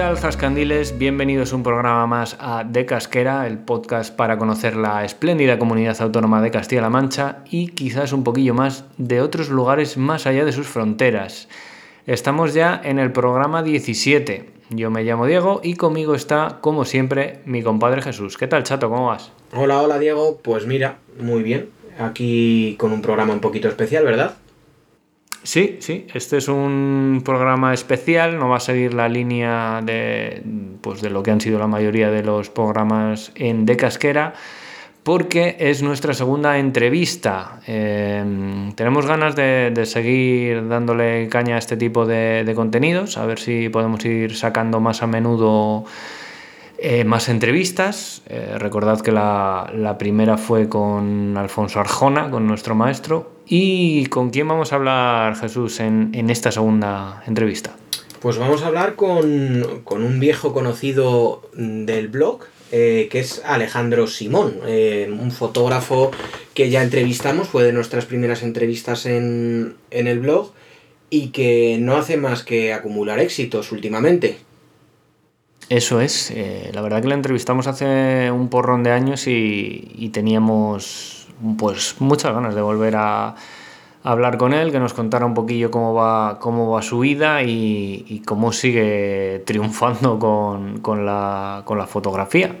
Tal, Zascandiles? Bienvenidos un programa más a De Casquera, el podcast para conocer la espléndida comunidad autónoma de Castilla-La Mancha y quizás un poquillo más de otros lugares más allá de sus fronteras. Estamos ya en el programa 17. Yo me llamo Diego y conmigo está, como siempre, mi compadre Jesús. ¿Qué tal, chato? ¿Cómo vas? Hola, hola Diego. Pues mira, muy bien. Aquí con un programa un poquito especial, ¿verdad? Sí, sí, este es un programa especial, no va a seguir la línea de, pues, de lo que han sido la mayoría de los programas en De Casquera, porque es nuestra segunda entrevista. Eh, tenemos ganas de, seguir dándole caña a este tipo de, contenidos, a ver si podemos ir sacando más a menudo eh, más entrevistas. Eh, recordad que la primera fue con Alfonso Arjona, con nuestro maestro, ¿Y con quién vamos a hablar, Jesús, en, en esta segunda entrevista? Pues vamos a hablar con, con un viejo conocido del blog, eh, que es Alejandro Simón, eh, un fotógrafo que ya entrevistamos, fue de nuestras primeras entrevistas en, en el blog y que no hace más que acumular éxitos últimamente. Eso es, eh, la verdad que la entrevistamos hace un porrón de años y, y teníamos pues muchas ganas de volver a, hablar con él, que nos contara un poquillo cómo va, cómo va su vida y, y cómo sigue triunfando con, con, la, con, la, fotografía.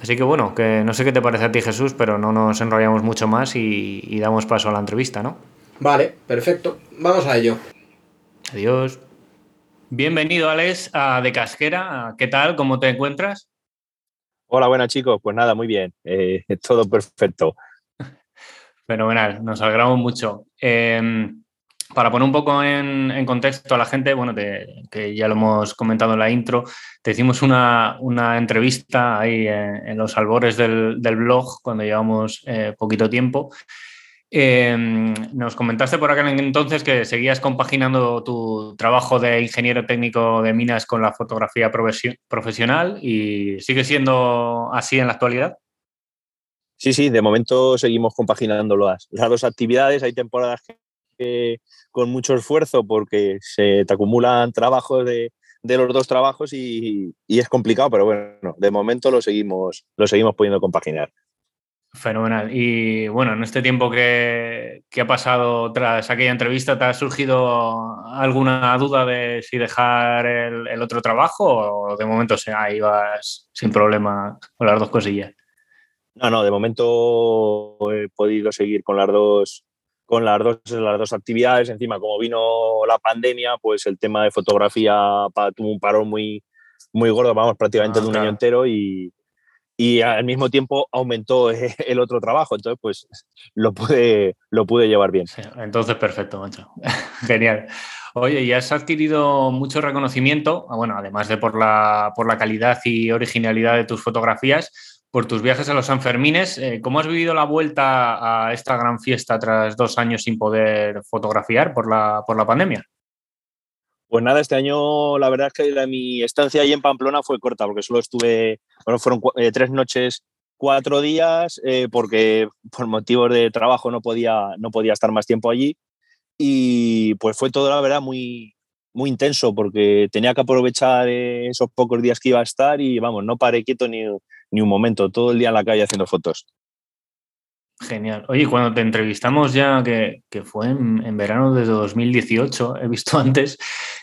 Así que bueno, que no sé qué te parece a ti Jesús, pero no nos enrollamos mucho más y, y damos paso a la entrevista, ¿no? Vale, perfecto. Vamos a ello. Adiós. Bienvenido, Alex, a De Casquera. ¿Qué tal? ¿Cómo te encuentras? Hola, buenas chicos. Pues nada, muy bien. Eh, todo perfecto. Fenomenal, nos alegramos mucho. Eh, para poner un poco en, contexto a la gente, bueno, que ya lo hemos comentado en la intro, te hicimos una, una entrevista ahí en, los albores del, blog cuando llevamos eh, poquito tiempo. Eh, nos comentaste por aquel entonces que seguías compaginando tu trabajo de ingeniero técnico de minas con la fotografía profesional y sigue siendo así en la actualidad. Sí, sí, de momento seguimos compaginando las, las dos actividades. Hay temporadas que, con mucho esfuerzo porque se te acumulan trabajos de, de los dos trabajos y, y, es complicado, pero bueno, de momento lo seguimos, lo seguimos pudiendo compaginar. Fenomenal. Y bueno, en este tiempo que, que, ha pasado tras aquella entrevista, ¿te ha surgido alguna duda de si dejar el, el otro trabajo o de momento o sea, ahí vas sin problema con las dos cosillas? No, no, de momento he podido seguir con las dos con las dos, las dos actividades. Encima, como vino la pandemia, pues el tema de fotografía tuvo un parón muy, muy gordo, vamos, prácticamente ah, de un claro. año entero y, y, al mismo tiempo aumentó el otro trabajo. Entonces, pues lo pude, lo pude llevar bien. Sí, entonces, perfecto, macho. Genial. Oye, y has adquirido mucho reconocimiento, bueno, además de por la, por la calidad y originalidad de tus fotografías, por tus viajes a los Sanfermines. Eh, ¿Cómo has vivido la vuelta a esta gran fiesta tras dos años sin poder fotografiar por la, por la pandemia? Pues nada, este año la verdad es que mi estancia ahí en Pamplona fue corta, porque solo estuve, bueno, fueron eh, tres noches, cuatro días, eh, porque por motivos de trabajo no podía, no podía estar más tiempo allí. Y pues fue todo, la verdad, muy, muy intenso, porque tenía que aprovechar esos pocos días que iba a estar y vamos, no paré quieto ni, ni un momento, todo el día en la calle haciendo fotos. Genial. Oye, cuando te entrevistamos ya, que, que fue en, verano de 2018, he visto antes,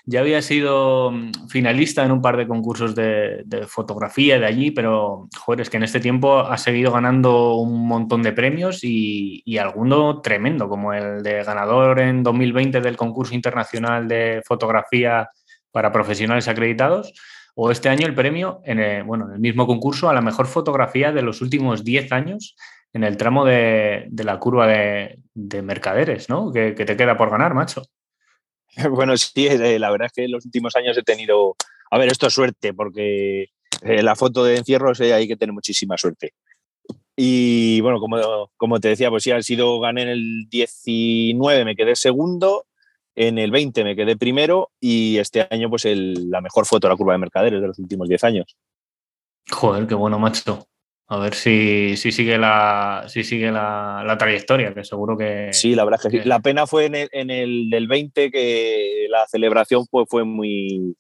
ya había sido mm, finalista en un par de concursos de, fotografía de allí, pero, joder, es que en este tiempo ha seguido ganando un montón de premios y, y alguno tremendo, como el de ganador en 2020 del concurso internacional de fotografía para profesionales acreditados o este año el premio en el, bueno, en el mismo concurso a la mejor fotografía de los últimos 10 años en el tramo de, la curva de, mercaderes, ¿no? Que, te queda por ganar, macho. Bueno, sí, eh, la verdad es que en los últimos años he tenido, a ver, esto es suerte, porque eh, la foto de encierros hay que tener muchísima suerte. Y bueno, como, como te decía, pues sí, ha sido, gané en el 19, me quedé segundo, en el 20 me quedé primero y este año pues la mejor foto de la curva de mercaderes de los últimos 10 años. Joder, qué bueno, macho. A ver si, si sigue, la, si sigue la, trayectoria, que seguro que... Sí, la verdad es que, sí. La pena fue en el, en el del 20 que la celebración pues, fue muy,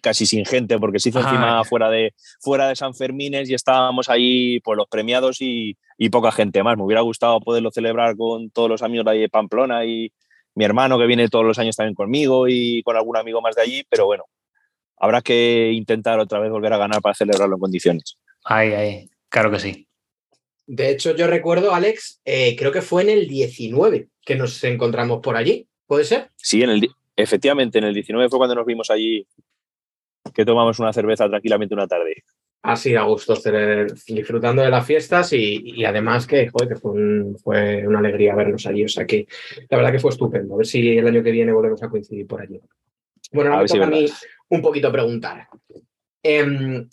casi sin gente, porque se hizo encima fuera de, fuera de San Fermines y estábamos ahí pues, los premiados y, poca gente más. Me hubiera gustado poderlo celebrar con todos los amigos de, ahí de Pamplona y mi hermano que viene todos los años también conmigo y con algún amigo más de allí, pero bueno, habrá que intentar otra vez volver a ganar para celebrarlo en condiciones. Ay, ay, claro que sí. De hecho, yo recuerdo, Alex, eh, creo que fue en el 19 que nos encontramos por allí. ¿Puede ser? Sí, en el, efectivamente, en el 19 fue cuando nos vimos allí que tomamos una cerveza tranquilamente una tarde. Así, a gusto, disfrutando de las fiestas y, además que, joder, que fue, una alegría vernos allí. O sea que la verdad que fue estupendo. A ver si el año que viene volvemos a coincidir por allí. Bueno, ahora me toca a mí un poquito preguntar. Em,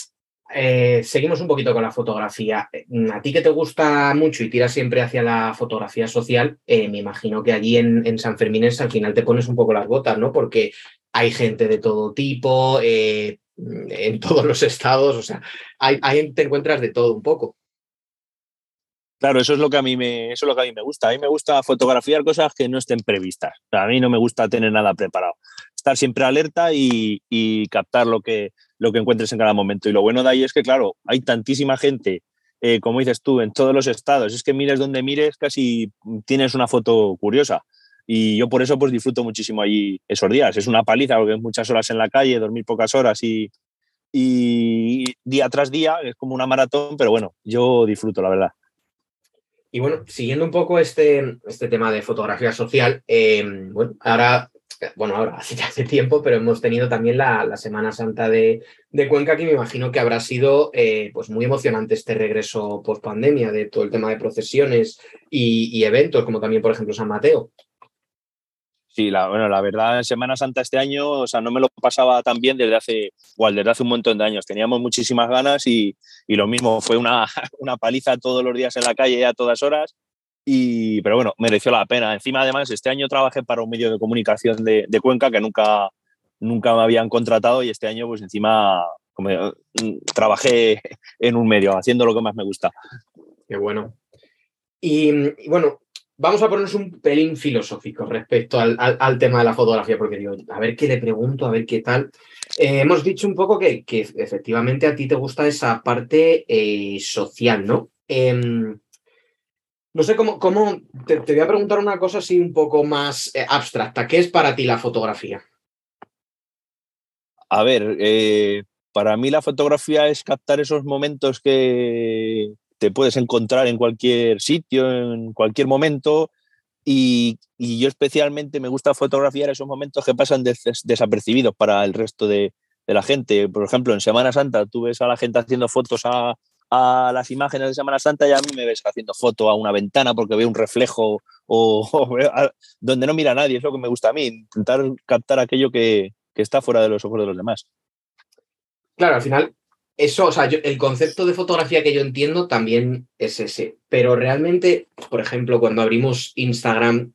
eh, seguimos un poquito con la fotografía. A ti que te gusta mucho y tiras siempre hacia la fotografía social, eh, me imagino que allí en, en San Fermín al final te pones un poco las botas, ¿no? Porque hay gente de todo tipo, eh, en todos los estados, o sea, hay, te encuentras de todo un poco. Claro, eso es lo que a mí me, eso es lo que a mí me gusta. A mí me gusta fotografiar cosas que no estén previstas. a mí no me gusta tener nada preparado. Estar siempre alerta y, captar lo que, lo que encuentres en cada momento. Y lo bueno de ahí es que, claro, hay tantísima gente, eh, como dices tú, en todos los estados. Es que mires donde mires, casi tienes una foto curiosa. Y yo por eso pues disfruto muchísimo allí esos días. Es una paliza porque es muchas horas en la calle, dormir pocas horas y, día tras día es como una maratón, pero bueno, yo disfruto, la verdad. Y bueno, siguiendo un poco este, este tema de fotografía social, em, bueno, ahora, bueno, ahora hace ya tiempo, pero hemos tenido también la, Semana Santa de, Cuenca, que me imagino que habrá sido eh, pues muy emocionante este regreso post pandemia de todo el tema de procesiones y eventos, como también, por ejemplo, San Mateo. Sí, la, bueno, la verdad, Semana Santa este año, o sea, no me lo pasaba tan bien desde hace, igual, desde hace un montón de años. Teníamos muchísimas ganas y, y lo mismo, fue una, una, paliza todos los días en la calle a todas horas. Y, pero bueno, mereció la pena. Encima, además, este año trabajé para un medio de comunicación de, de Cuenca que nunca, nunca me habían contratado y este año, pues encima, como, mm, trabajé en un medio, haciendo lo que más me gusta. Qué bueno. Y bueno, vamos a ponernos un pelín filosófico respecto al, tema de la fotografía, porque digo, a ver qué le pregunto, a ver qué tal. Eh, hemos dicho un poco que, efectivamente a ti te gusta esa parte eh, social, ¿no? Em, no sé cómo, cómo te, voy a preguntar una cosa así un poco más eh, abstracta. ¿Qué es para ti la fotografía? A ver, para mí la fotografía es captar esos momentos que, te puedes encontrar en cualquier sitio, en cualquier momento. Y, yo especialmente me gusta fotografiar esos momentos que pasan desapercibidos para el resto de, la gente. Por ejemplo, en Semana Santa tú ves a la gente haciendo fotos a, las imágenes de Semana Santa y a mí me ves haciendo foto a una ventana porque veo un reflejo o, donde no mira nadie. Es lo que me gusta a mí, intentar captar aquello que, que está fuera de los ojos de los demás. Claro, al final eso, o sea, el concepto de fotografía que yo entiendo también es ese, pero realmente, por ejemplo, cuando abrimos Instagram,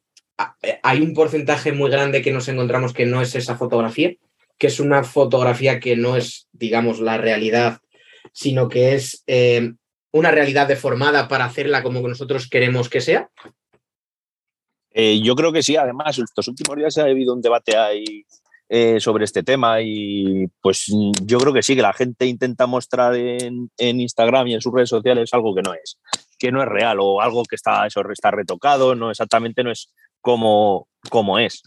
eh, hay un porcentaje muy grande que nos encontramos que no es esa fotografía, que es una fotografía que no es, digamos, la realidad, sino que es eh, una realidad deformada para hacerla como nosotros queremos que sea. Eh, yo creo que sí, además, estos últimos días ha habido un debate ahí eh, sobre este tema y pues yo creo que sí, que la gente intenta mostrar en, Instagram y en sus redes sociales algo que no es, que no es real o algo que está, eso, está retocado, no exactamente no es como, como es.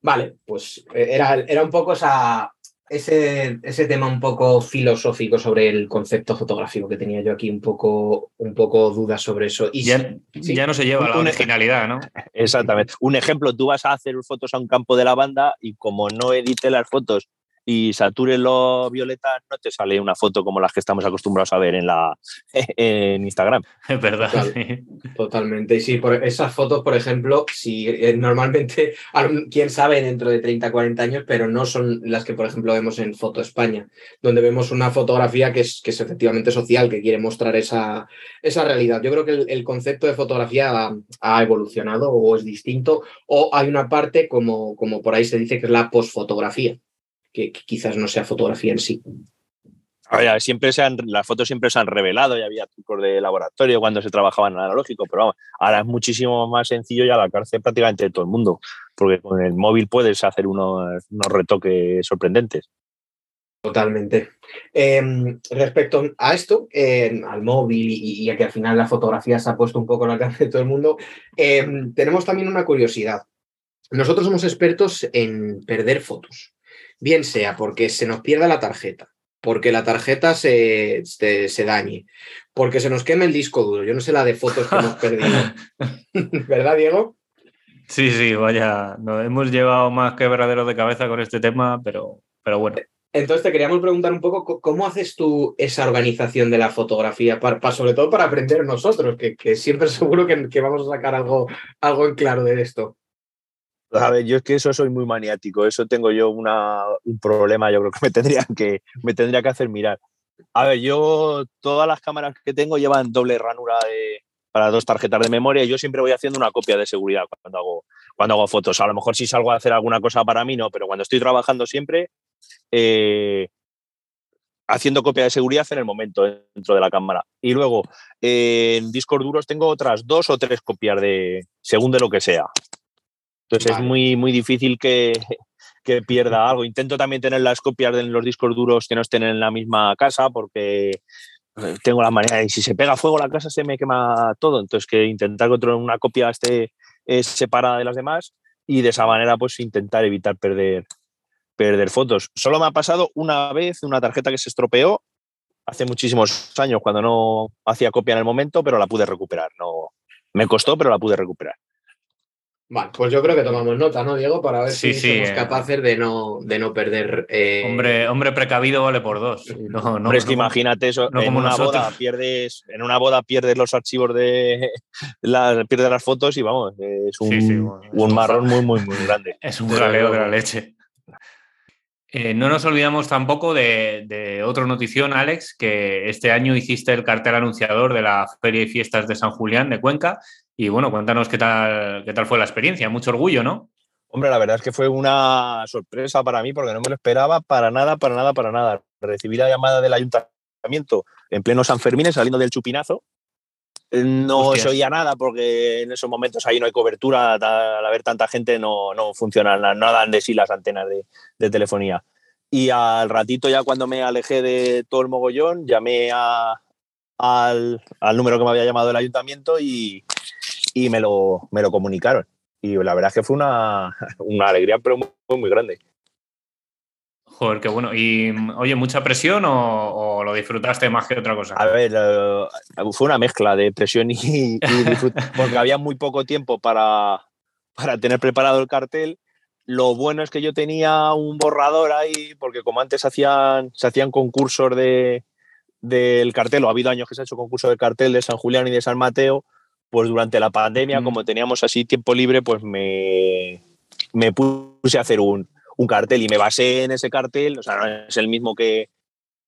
Vale, pues eh, era, era un poco esa, ese, ese tema un poco filosófico sobre el concepto fotográfico que tenía yo aquí, un poco, un poco dudas sobre eso. Y ya, ya no se lleva la originalidad, ¿no? Exactamente. Un ejemplo, tú vas a hacer fotos a un campo de lavanda y como no edite las fotos y lo violeta, no te sale una foto como las que estamos acostumbrados a ver en, la, en Instagram. Es verdad. Totalmente. Y sí, por esas fotos, por ejemplo, si eh, normalmente, quién sabe dentro de 30, 40 años, pero no son las que, por ejemplo, vemos en Foto España, donde vemos una fotografía que es, que es efectivamente social, que quiere mostrar esa, esa realidad. Yo creo que el, concepto de fotografía ha, evolucionado o es distinto, o hay una parte, como, como por ahí se dice, que es la posfotografía que, quizás no sea fotografía en sí. siempre se las fotos siempre se han revelado y había trucos de laboratorio cuando se trabajaba en analógico, pero vamos, ahora es muchísimo más sencillo y al alcance prácticamente de todo el mundo, porque con el móvil puedes hacer unos, retoques sorprendentes. Totalmente. Em, respecto a esto, em, al móvil y, a que al final la fotografía se ha puesto un poco al alcance de todo el mundo, em, tenemos también una curiosidad. Nosotros somos expertos en perder fotos bien sea porque se nos pierda la tarjeta, porque la tarjeta se, se, dañe, porque se nos queme el disco duro. Yo no sé la de fotos que hemos perdido. ¿Verdad, Diego? Sí, sí, vaya, nos hemos llevado más quebraderos de cabeza con este tema, pero, pero bueno. Entonces te queríamos preguntar un poco cómo haces tú esa organización de la fotografía, para, sobre todo para aprender nosotros, que, que siempre seguro que, que, vamos a sacar algo, algo en claro de esto. A ver, yo es que eso soy muy maniático, eso tengo yo un problema, yo creo que me tendría que, me tendría que hacer mirar. A ver, yo todas las cámaras que tengo llevan doble ranura para dos tarjetas de memoria y yo siempre voy haciendo una copia de seguridad cuando hago, cuando hago fotos. A lo mejor si salgo a hacer alguna cosa para mí, no, pero cuando estoy trabajando siempre, eh, haciendo copia de seguridad en el momento dentro de la cámara. Y luego, en discos duros tengo otras dos o tres copias de, según de lo que sea. Entonces es muy, muy difícil que, que, pierda algo. Intento también tener las copias de los discos duros que no estén en la misma casa porque eh, tengo la manera de si se pega fuego la casa se me quema todo. Entonces que intentar que una copia esté separada de las demás y de esa manera pues intentar evitar perder, perder fotos. Solo me ha pasado una vez una tarjeta que se estropeó hace muchísimos años cuando no hacía copia en el momento, pero la pude recuperar. No, me costó, pero la pude recuperar. Vale, pues yo creo que tomamos nota, ¿no, Diego? Para ver si somos eh. capaces de no, de no perder. Eh, hombre, hombre precavido vale por dos. No, no, es que imagínate eso. en una boda pierdes, en una boda pierdes los archivos de las, pierdes las fotos y vamos, es un, un marrón muy, muy, muy grande. Es un jaleo de la leche. Eh, no nos olvidamos tampoco de, de, otra notición, Alex, que este año hiciste el cartel anunciador de la Feria y Fiestas de San Julián de Cuenca y bueno, cuéntanos qué tal, qué tal fue la experiencia. Mucho orgullo, ¿no? Hombre, la verdad es que fue una sorpresa para mí porque no me lo esperaba para nada, para nada, para nada. Recibí la llamada del ayuntamiento en pleno San Fermín, saliendo del chupinazo. No se oía nada porque en esos momentos ahí no hay cobertura, al haber tanta gente no, no funcionan, no dan de sí las antenas de, de telefonía. Y al ratito ya cuando me alejé de todo el mogollón, llamé a, al, al, número que me había llamado el ayuntamiento y, y me lo, me lo comunicaron. Y la verdad es que fue una, una alegría, pero muy, muy, grande. Joder, qué bueno. ¿Y oye, mucha presión o, lo disfrutaste más que otra cosa? A ver, fue una mezcla de presión y, y porque había muy poco tiempo para, para tener preparado el cartel. Lo bueno es que yo tenía un borrador ahí, porque como antes hacían, se hacían concursos de, del cartel, o ha habido años que se ha hecho concurso de cartel de San Julián y de San Mateo, pues durante la pandemia, como teníamos así tiempo libre, pues me, me puse a hacer un, un, cartel y me basé en ese cartel, o sea, no es el mismo que,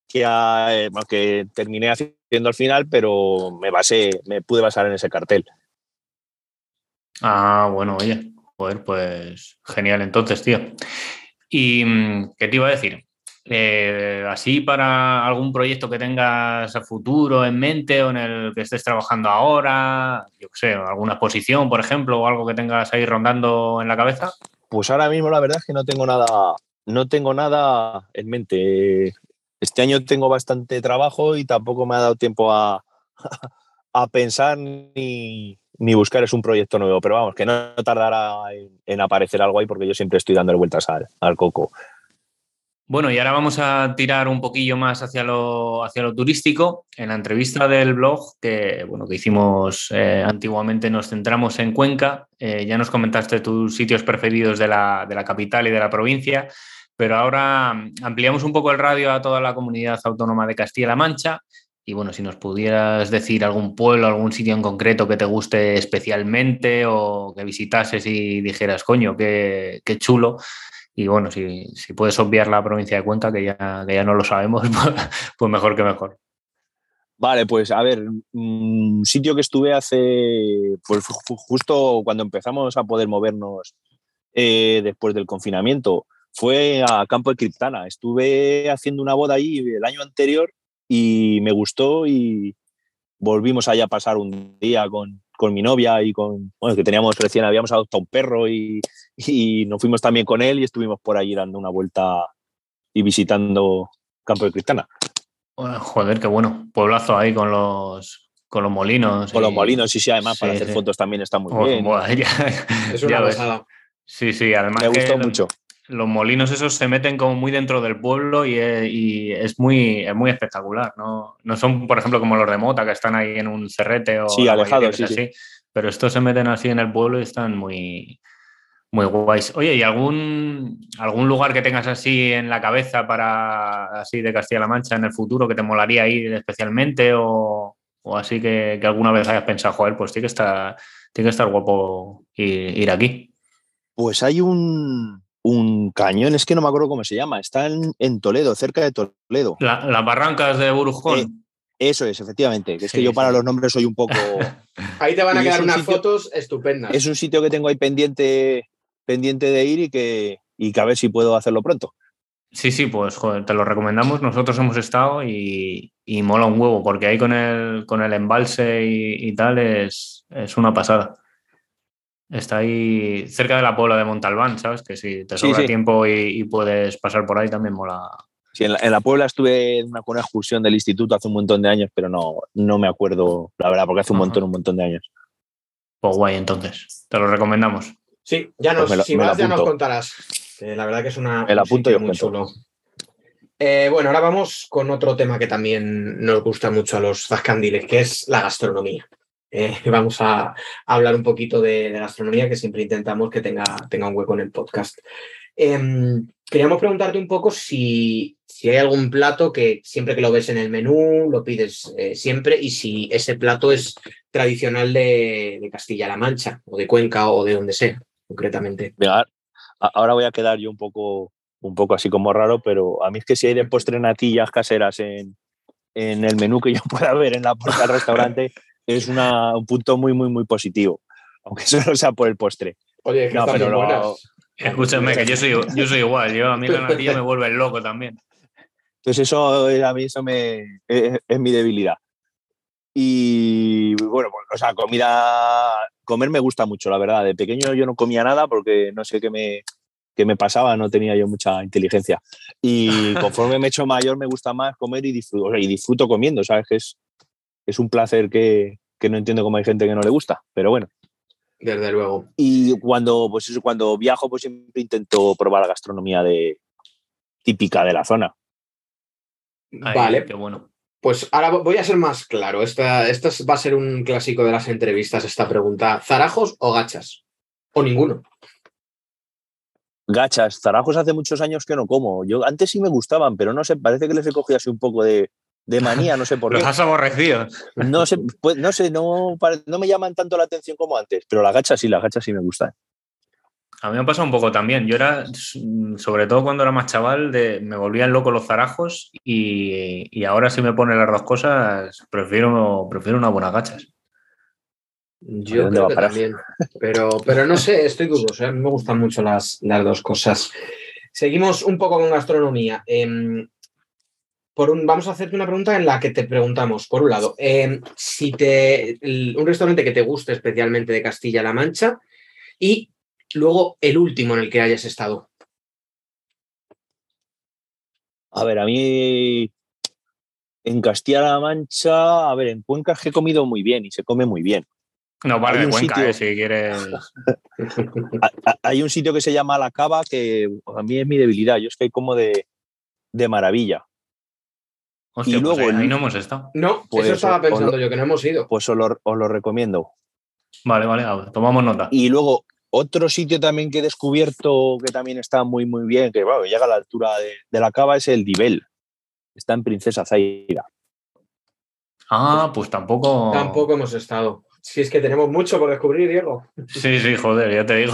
que, que terminé haciendo al final, pero me basé, me pude basar en ese cartel. Ah, bueno, oye, joder, pues genial entonces, tío. ¿Y mm, qué te iba a decir? Eh, así para algún proyecto que tengas a futuro en mente o en el que estés trabajando ahora, yo sé, alguna exposición, por ejemplo, o algo que tengas ahí rondando en la cabeza? Pues ahora mismo la verdad es que no tengo nada, no tengo nada en mente. Este año tengo bastante trabajo y tampoco me ha dado tiempo a, a pensar ni, ni buscar es un proyecto nuevo, pero vamos, que no tardará en, aparecer algo ahí porque yo siempre estoy dándole vueltas al, al coco. Bueno, y ahora vamos a tirar un poquillo más hacia lo, hacia lo turístico. En la entrevista del blog que, bueno, que hicimos eh, antiguamente, nos centramos en Cuenca. Eh, ya nos comentaste tus sitios preferidos de la, de la, capital y de la provincia, pero ahora ampliamos un poco el radio a toda la comunidad autónoma de Castilla-La Mancha. Y bueno, si nos pudieras decir algún pueblo, algún sitio en concreto que te guste especialmente o que visitases y dijeras, coño, qué, qué chulo. Y bueno, si, si, puedes obviar la provincia de Cuenca, que ya, que ya no lo sabemos, pues, pues mejor que mejor. Vale, pues a ver, un sitio que estuve hace, pues justo cuando empezamos a poder movernos eh, después del confinamiento, fue a Campo de Criptana. Estuve haciendo una boda ahí el año anterior y me gustó y volvimos allá a pasar un día con, con mi novia y con, bueno, que teníamos recién, habíamos adoptado un perro y, y nos fuimos también con él y estuvimos por ahí dando una vuelta y visitando Campo de Criptana. Joder, qué bueno. Pueblazo ahí con los, con los molinos. Con los molinos, sí, sí, además para hacer fotos también está muy oh, bien. es una pasada. Sí, sí, además. Me gustó mucho. Los molinos esos se meten como muy dentro del pueblo y, es, muy, muy espectacular. ¿no? no son, por ejemplo, como los de Mota, que están ahí en un cerrete o. Sí, alejados, sí, así. Pero estos se meten así en el pueblo y están muy, muy guays. Oye, ¿y algún, algún lugar que tengas así en la cabeza para así de Castilla-La Mancha en el futuro que te molaría ir especialmente o, o así que, que, alguna vez hayas pensado, joder, pues tiene que estar, tiene que estar guapo ir, ir aquí? Pues hay un, un, cañón, es que no me acuerdo cómo se llama, está en, en Toledo, cerca de Toledo. La, las barrancas de Burujón. Eh, eso es, efectivamente. Que es sí, que yo para sí. los nombres soy un poco. Ahí te van a quedar unas sitio, fotos estupendas. Es un sitio que tengo ahí pendiente pendiente de ir y que, y que a ver si puedo hacerlo pronto. Sí, sí, pues joder, te lo recomendamos. Nosotros hemos estado y, y mola un huevo, porque ahí con el, con el embalse y, y tal es, es, una pasada. Está ahí cerca de la Puebla de Montalbán, ¿sabes? Que si te sobra sí, sí. tiempo y, y, puedes pasar por ahí también mola. Sí, en la, en la Puebla estuve en una, una, excursión del instituto hace un montón de años, pero no, no me acuerdo, la verdad, porque hace un montón, un montón de años. Pues guay, entonces. Te lo recomendamos. Sí, ya nos, pues lo, si vas, ya nos contarás. Que la verdad que es una, el apunto y muy chulo. Eh, bueno, ahora vamos con otro tema que también nos gusta mucho a los zascandiles, que es la gastronomía. Eh, vamos a, hablar un poquito de, de, gastronomía, que siempre intentamos que tenga, tenga un hueco en el podcast. Eh, queríamos preguntarte un poco si, si, hay algún plato que siempre que lo ves en el menú lo pides eh, siempre y si ese plato es tradicional de, Castilla-La Mancha o de Cuenca o de donde sea concretamente. Ahora voy a quedar yo un poco, un poco así como raro, pero a mí es que si hay de postre natillas caseras en, en el menú que yo pueda ver en la puerta del restaurante, es una, un punto muy, muy, muy positivo, aunque solo sea por el postre. Oye, que no, pero lo, Escúchame, que yo soy, yo soy igual, yo a mí la natilla me vuelve loco también. Entonces eso a mí eso me, es, es mi debilidad. Y bueno, pues, o sea, comida, comer me gusta mucho, la verdad. De pequeño yo no comía nada porque no sé qué me, qué me pasaba, no tenía yo mucha inteligencia. Y conforme me he hecho mayor me gusta más comer y disfruto, o sea, y disfruto comiendo, ¿sabes? Que es, es un placer que, que no entiendo cómo hay gente que no le gusta, pero bueno. Desde luego. Y cuando, pues eso, cuando viajo, pues siempre intento probar la gastronomía de, típica de la zona. Ay, vale. Qué bueno. Pues ahora voy a ser más claro. Esta, esta va a ser un clásico de las entrevistas, esta pregunta. ¿Zarajos o gachas? ¿O ninguno? Gachas. Zarajos hace muchos años que no como. Yo antes sí me gustaban, pero no sé, parece que les he cogido así un poco de, de manía, no sé por qué. Los has aborrecido. No sé, pues, no, sé no, no, me llaman tanto la atención como antes, pero las gachas sí, las gachas sí me gustan. A mí me pasa un poco también. Yo era, sobre todo cuando era más chaval, de, me volvían loco los zarajos y, y, ahora si me ponen las dos cosas, prefiero, prefiero unas buenas gachas. Yo creo que también. Pero, pero no sé, estoy dudoso. ¿eh? Me gustan mucho las, las dos cosas. Seguimos un poco con gastronomía. Eh, por un, vamos a hacerte una pregunta en la que te preguntamos, por un lado, eh, si te, el, un restaurante que te guste especialmente de Castilla-La Mancha y luego el último en el que hayas estado. A ver, a mí en Castilla-La Mancha, a ver, en Cuenca he comido muy bien y se come muy bien. No, vale, de Cuenca, sitio... eh, si quieres. hay un sitio que se llama La Cava que a mí es mi debilidad. Yo es que hay como de, de maravilla. Hostia, y luego pues ahí, ahí, no hemos estado. No, pues eso estaba pensando lo, yo, que no hemos ido. Pues os lo, os lo recomiendo. Vale, vale, tomamos nota. Y luego otro sitio también que he descubierto que también está muy, muy bien, que bueno, llega a la altura de, de la cava, es el Divel. Está en Princesa Zaira. Ah, pues tampoco. Tampoco hemos estado. Si es que tenemos mucho por descubrir, Diego. Sí, sí, joder, ya te digo.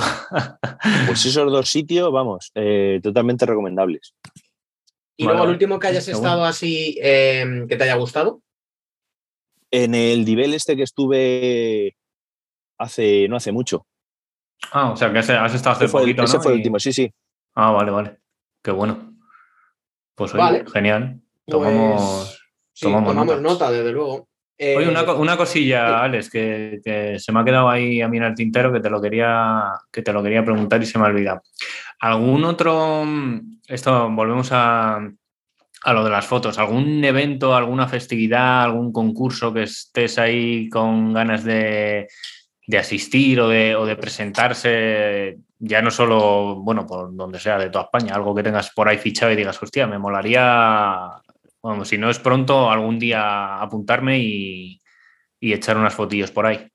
Pues esos dos sitios, vamos, eh, totalmente recomendables. Y Vale, luego el último que hayas Está estado así eh, que te haya gustado. En el Divel este que estuve hace, no hace mucho. Ah, o sea, que has has estado hace Ese fue, el- poquito, ese ¿no? fue el último, sí, sí. Ah, vale, vale. Qué bueno. Pues oye, Vale. genial. Pues, Tomamos. sí, tomamos tomamos, nota. desde luego. Eh, Oye, una, una cosilla, Alex, que, que se me ha quedado ahí a mí en el tintero que te lo quería, que te lo quería preguntar y se me ha olvidado. ¿Algún otro, esto volvemos a, a lo de las fotos, algún evento, alguna festividad, algún concurso que estés ahí con ganas de, de asistir o de, o de presentarse, ya no solo, bueno, por donde sea, de toda España, algo que tengas por ahí fichado y digas, hostia, me molaría Vamos, si no es pronto, algún día apuntarme y, y echar unas fotillos por ahí.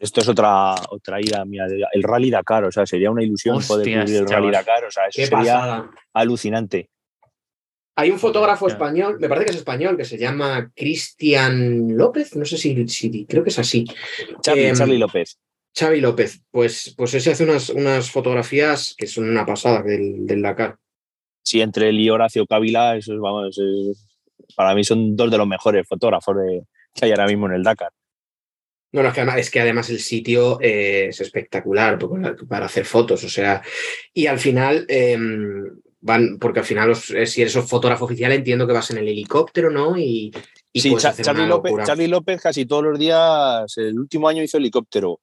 Esto es otra, otra ida mía. El Rally Dakar, o sea, sería una ilusión poder cubrir el chaval. Rally Dakar, o sea, eso Qué sería pasada. alucinante. Hay un fotógrafo español, me parece que es español, que se llama Cristian López, no sé si, si- creo que es así. Charlie, Em, Charlie López. Xavi López, pues, pues ese hace unas, unas fotografías que son una pasada del, del Dakar. Sí, entre él y Horacio Cávila, eso es, vamos, es- para mí son dos de los mejores fotógrafos de- que hay ahora mismo en el Dakar. No, no, es que además, es que además el sitio eh, es espectacular para, hacer fotos, o sea, y al final em, van, porque al final los- eh, si eres un fotógrafo oficial entiendo que vas en el helicóptero, ¿no? Y, y Sí, Charlie, López. Charlie López casi todos los días, el último año hizo helicóptero.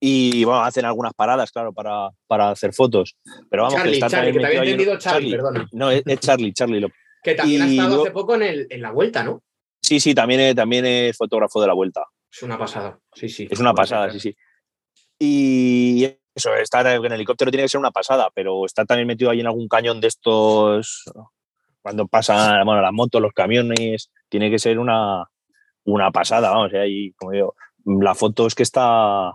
Y bueno, hacen algunas paradas, claro, para, para hacer fotos. Pero vamos, Charlie, que está Charlie, que te había entendido Charlie, perdona. No, es, es Charlie, Charlie López. Que también ha estado hace poco en, el, en la vuelta, ¿no? Sí, sí, también es, también es fotógrafo de la vuelta. Es una pasada, sí, sí. Es una pasada, sí, sí. Y eso, estar en helicóptero tiene que ser una pasada, pero está también metido ahí en algún cañón de estos, cuando pasan bueno, las motos, los camiones, tiene que ser una, una pasada, vamos, y ahí, como digo, la foto es que está,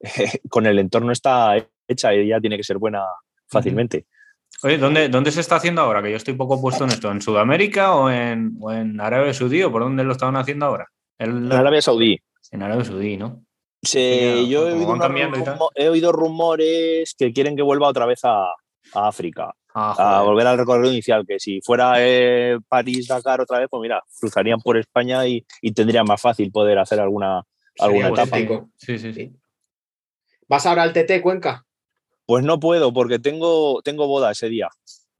con el entorno está hecha y ya tiene que ser buena fácilmente. Oye, ¿dónde, ¿dónde se está haciendo ahora? Que yo estoy poco puesto en esto. ¿En Sudamérica o en, o en Arabia Saudí? ¿O por dónde lo estaban haciendo ahora? El- En Arabia Saudí. en Arabia Saudí, ¿no? Ya, yo he oído, he rumores que quieren que vuelva otra vez a, a África. Ah, a volver al recorrido inicial, que si fuera eh, París-Dakar otra vez, pues mira, cruzarían por España y, y tendría más fácil poder hacer alguna, alguna Sería etapa. auténtico. Sí, sí, sí. Sí. ¿Vas ahora al TT Cuenca? Pues no puedo porque tengo, tengo boda ese día.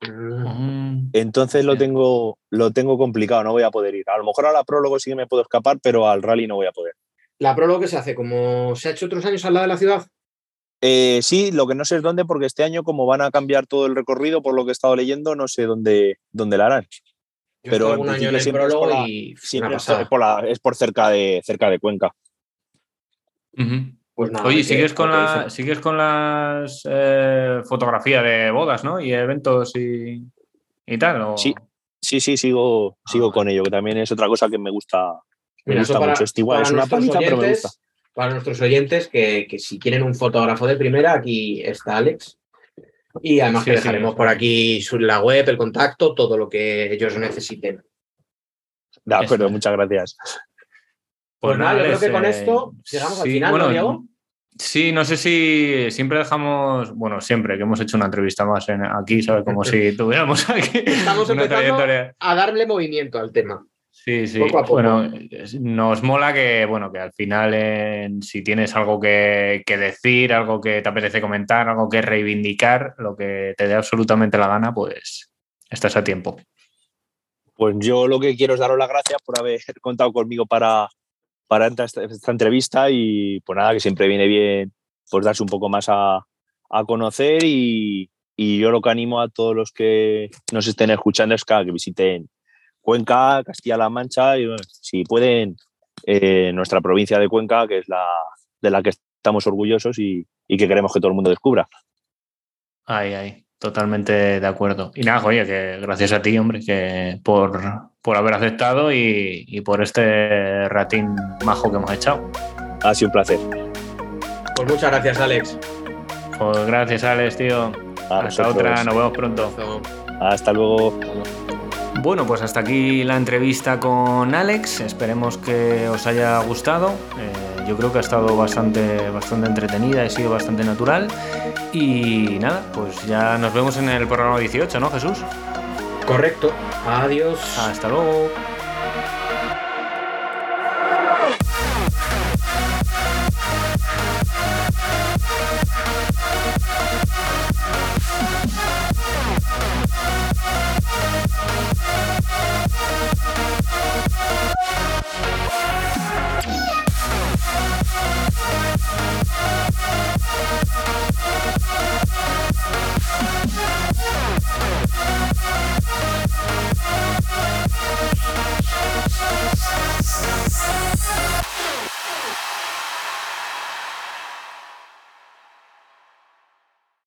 Mm, Entonces lo tengo, lo tengo complicado, no voy a poder ir. A lo mejor a la prólogo sí que me puedo escapar, pero al rally no voy a poder. La prólogo que se hace, como se ha hecho otros años al lado de la ciudad. Eh, sí, lo que no sé es dónde, porque este año, como van a cambiar todo el recorrido, por lo que he estado leyendo, no sé dónde, dónde la harán. Yo Pero un año en el siempre es por prólogo la- y Siempre es por, la- es por cerca de, cerca de Cuenca. Pues nada, Oye, sigues con, la, sigues con las eh, fotografías de bodas, ¿no? Y eventos y, y tal. ¿o? Sí. Sí, sí, sigo, sigo vale. con ello, que también es otra cosa que me gusta, me Mira, gusta para- mucho. Este igual es una nuestros paliza, pero me oyentes- gusta. Para nuestros oyentes, que, que si quieren un fotógrafo de primera, aquí está Alex. Y además Sí, que dejaremos sí. por aquí la web, el contacto, todo lo que ellos necesiten. De acuerdo, es. muchas gracias. Pues nada, yo creo que con eh, esto llegamos al final, ¿no, Diego? Sí, no sé si siempre dejamos, bueno, siempre que hemos hecho una entrevista más en- aquí, ¿sabes? Como si tuviéramos aquí Estamos una empezando trayectoria. a darle movimiento al tema. Sí, sí. poco a poco. Bueno, nos mola que, bueno, que al final, en- si tienes algo que, que decir, algo que te apetece comentar, algo que reivindicar, lo que te dé absolutamente la gana, pues estás a tiempo. Pues yo lo que quiero es daros las gracias por haber contado conmigo para, para esta, entrevista y pues nada, que siempre viene bien pues darse un poco más a, a conocer y, y yo lo que animo a todos los que nos estén escuchando es que, visiten Cuenca, Castilla-La Mancha y bueno, si pueden eh, nuestra provincia de Cuenca, que es la de la que estamos orgullosos y, y que queremos que todo el mundo descubra. Ahí, ahí, totalmente de acuerdo. Y nada, oye, que gracias a ti, hombre, que por, por haber aceptado y, y por este ratín majo que hemos echado. Ha sido un placer. Pues muchas gracias, Alex. Pues gracias, Alex, tío. Hasta otra, nos vemos pronto. Hasta luego. Bueno, pues hasta aquí la entrevista con Alex. Esperemos que os haya gustado. Eh, yo creo que ha estado bastante, bastante entretenida, ha sido bastante natural. Y nada, pues ya nos vemos en el programa 18, ¿no, Jesús? Correcto. Adiós. Hasta luego.